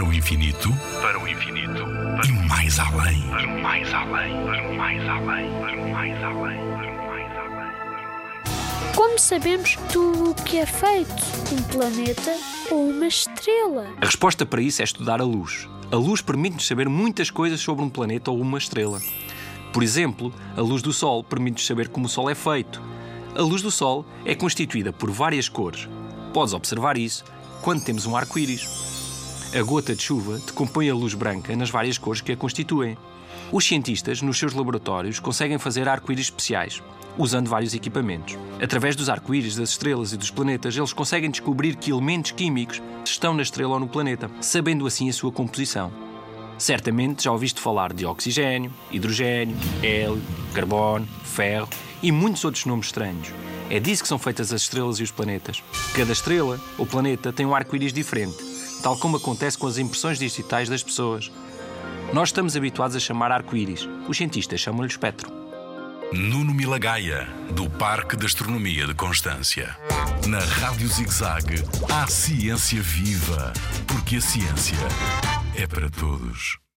Para o infinito, para o infinito, para e mais além, para mais além, para mais além, para mais além, para mais além. Como sabemos do que é feito um planeta ou uma estrela? A resposta para isso é estudar a luz. A luz permite-nos saber muitas coisas sobre um planeta ou uma estrela. Por exemplo, a luz do Sol permite-nos saber como o Sol é feito. A luz do Sol é constituída por várias cores. Podes observar isso quando temos um arco-íris. A gota de chuva decompõe a luz branca nas várias cores que a constituem. Os cientistas, nos seus laboratórios, conseguem fazer arco-íris especiais, usando vários equipamentos. Através dos arco-íris das estrelas e dos planetas, eles conseguem descobrir que elementos químicos estão na estrela ou no planeta, sabendo assim a sua composição. Certamente já ouviste falar de oxigênio, hidrogênio, hélio, carbono, ferro e muitos outros nomes estranhos. É disso que são feitas as estrelas e os planetas. Cada estrela ou planeta tem um arco-íris diferente tal como acontece com as impressões digitais das pessoas. Nós estamos habituados a chamar arco-íris, os cientistas chamam-lhe espectro. Nuno Milagaya, do Parque de Astronomia de Constância. Na Rádio ZigZag, há ciência viva, porque a ciência é para todos.